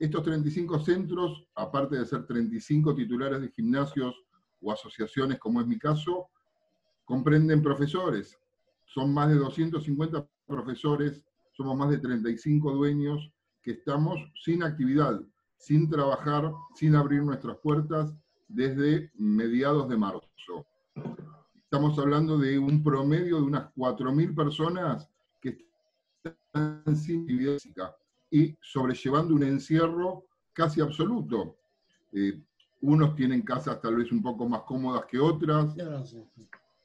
Estos 35 centros, aparte de ser 35 titulares de gimnasios o asociaciones, como es mi caso, comprenden profesores. Son más de 250 profesores, somos más de 35 dueños que estamos sin actividad, sin trabajar, sin abrir nuestras puertas desde mediados de marzo. Estamos hablando de un promedio de unas 4.000 personas que están sin actividad física y sobrellevando un encierro casi absoluto. Eh, unos tienen casas tal vez un poco más cómodas que otras,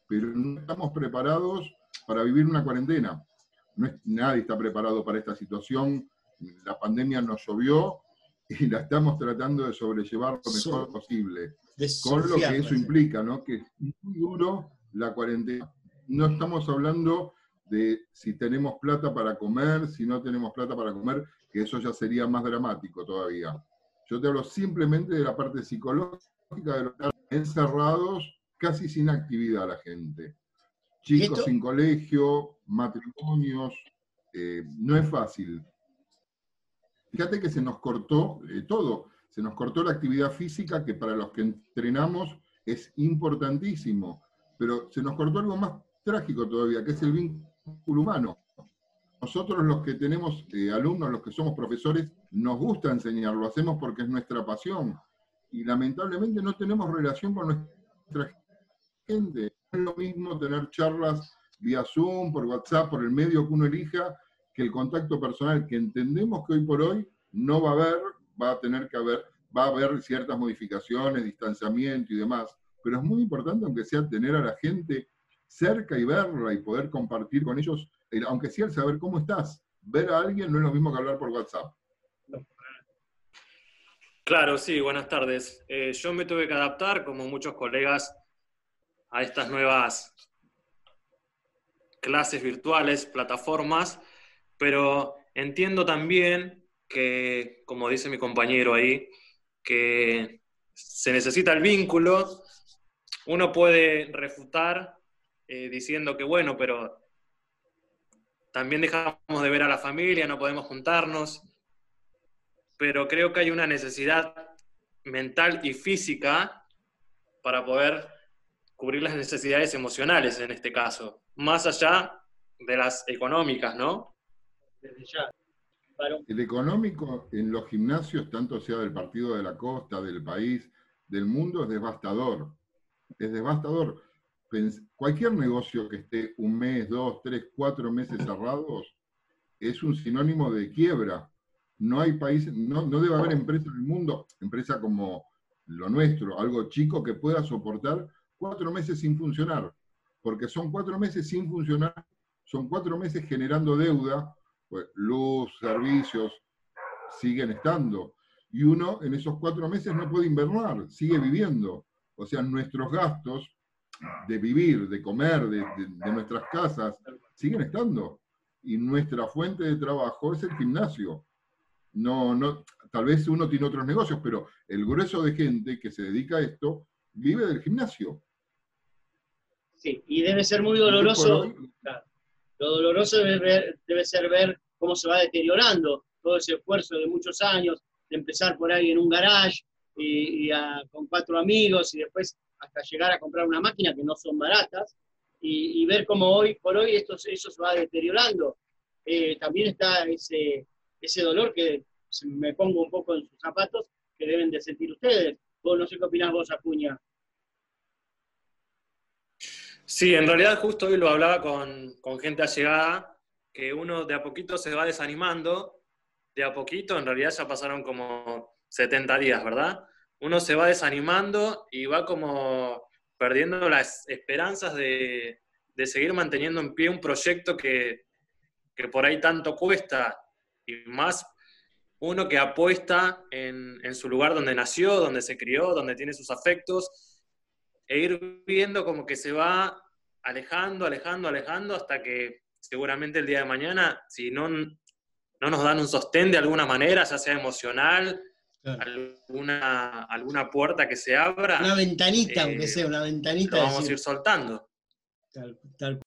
pero no estamos preparados para vivir una cuarentena. No nadie está preparado para esta situación. La pandemia nos llovió y la estamos tratando de sobrellevar lo mejor posible. Con lo que eso implica, ¿no? Que es muy duro la cuarentena. No estamos hablando de si tenemos plata para comer, si no tenemos plata para comer, que eso ya sería más dramático todavía. Yo te hablo simplemente de la parte psicológica de los encerrados, casi sin actividad la gente. Chicos sin colegio, matrimonios, eh, no es fácil. Fíjate que se nos cortó eh, todo, se nos cortó la actividad física, que para los que entrenamos es importantísimo, pero se nos cortó algo más trágico todavía, que es el vínculo humano. Nosotros los que tenemos eh, alumnos, los que somos profesores, nos gusta enseñar, lo hacemos porque es nuestra pasión. Y lamentablemente no tenemos relación con nuestra gente. No es lo mismo tener charlas vía Zoom, por WhatsApp, por el medio que uno elija, que el contacto personal, que entendemos que hoy por hoy no va a haber, va a tener que haber, va a haber ciertas modificaciones, distanciamiento y demás, pero es muy importante, aunque sea tener a la gente cerca y verla y poder compartir con ellos, aunque sea el saber cómo estás. Ver a alguien no es lo mismo que hablar por WhatsApp. Claro, sí, buenas tardes. Eh, yo me tuve que adaptar, como muchos colegas, a estas nuevas clases virtuales, plataformas, pero entiendo también que, como dice mi compañero ahí, que se necesita el vínculo. Uno puede refutar eh, diciendo que, bueno, pero también dejamos de ver a la familia, no podemos juntarnos, pero creo que hay una necesidad mental y física para poder cubrir las necesidades emocionales en este caso, más allá de las económicas, ¿no? Desde ya. El económico en los gimnasios, tanto sea del partido de la costa, del país, del mundo, es devastador. Es devastador cualquier negocio que esté un mes, dos, tres, cuatro meses cerrados es un sinónimo de quiebra. No hay país, no, no debe haber empresa en el mundo, empresa como lo nuestro, algo chico que pueda soportar cuatro meses sin funcionar. Porque son cuatro meses sin funcionar, son cuatro meses generando deuda, pues luz, servicios, siguen estando. Y uno en esos cuatro meses no puede invernar, sigue viviendo. O sea, nuestros gastos de vivir, de comer, de, nuestras casas, siguen estando. Y nuestra fuente de trabajo es el gimnasio. No, no, tal vez uno tiene otros negocios, pero el grueso de gente que se dedica a esto vive del gimnasio. Sí, y debe ser muy doloroso. lo doloroso debe, debe ser ver cómo se va deteriorando todo ese esfuerzo de muchos años, de empezar por ahí en un garage y, con cuatro amigos y después hasta llegar a comprar una máquina que no son baratas, y, ver cómo hoy por hoy esto, eso se va deteriorando. Eh, también está ese, ese dolor que me pongo un poco en sus zapatos que deben de sentir ustedes. Vos no sé qué opinás vos, Acuña. Sí, en realidad justo hoy lo hablaba con, con gente allegada, que uno de a poquito se va desanimando, de a poquito, en realidad ya pasaron como 70 días, ¿verdad? Uno se va desanimando y va como perdiendo las esperanzas de, seguir manteniendo en pie un proyecto que, por ahí tanto cuesta. Y más uno que apuesta en, en, su lugar donde nació, donde se crió, donde tiene sus afectos, e ir viendo como que se va alejando, alejando, alejando, hasta que seguramente el día de mañana, si no, no nos dan un sostén de alguna manera, ya sea emocional, alguna, alguna puerta que se abra. Una ventanita, aunque eh, sea una ventanita. vamos a ir soltando. tal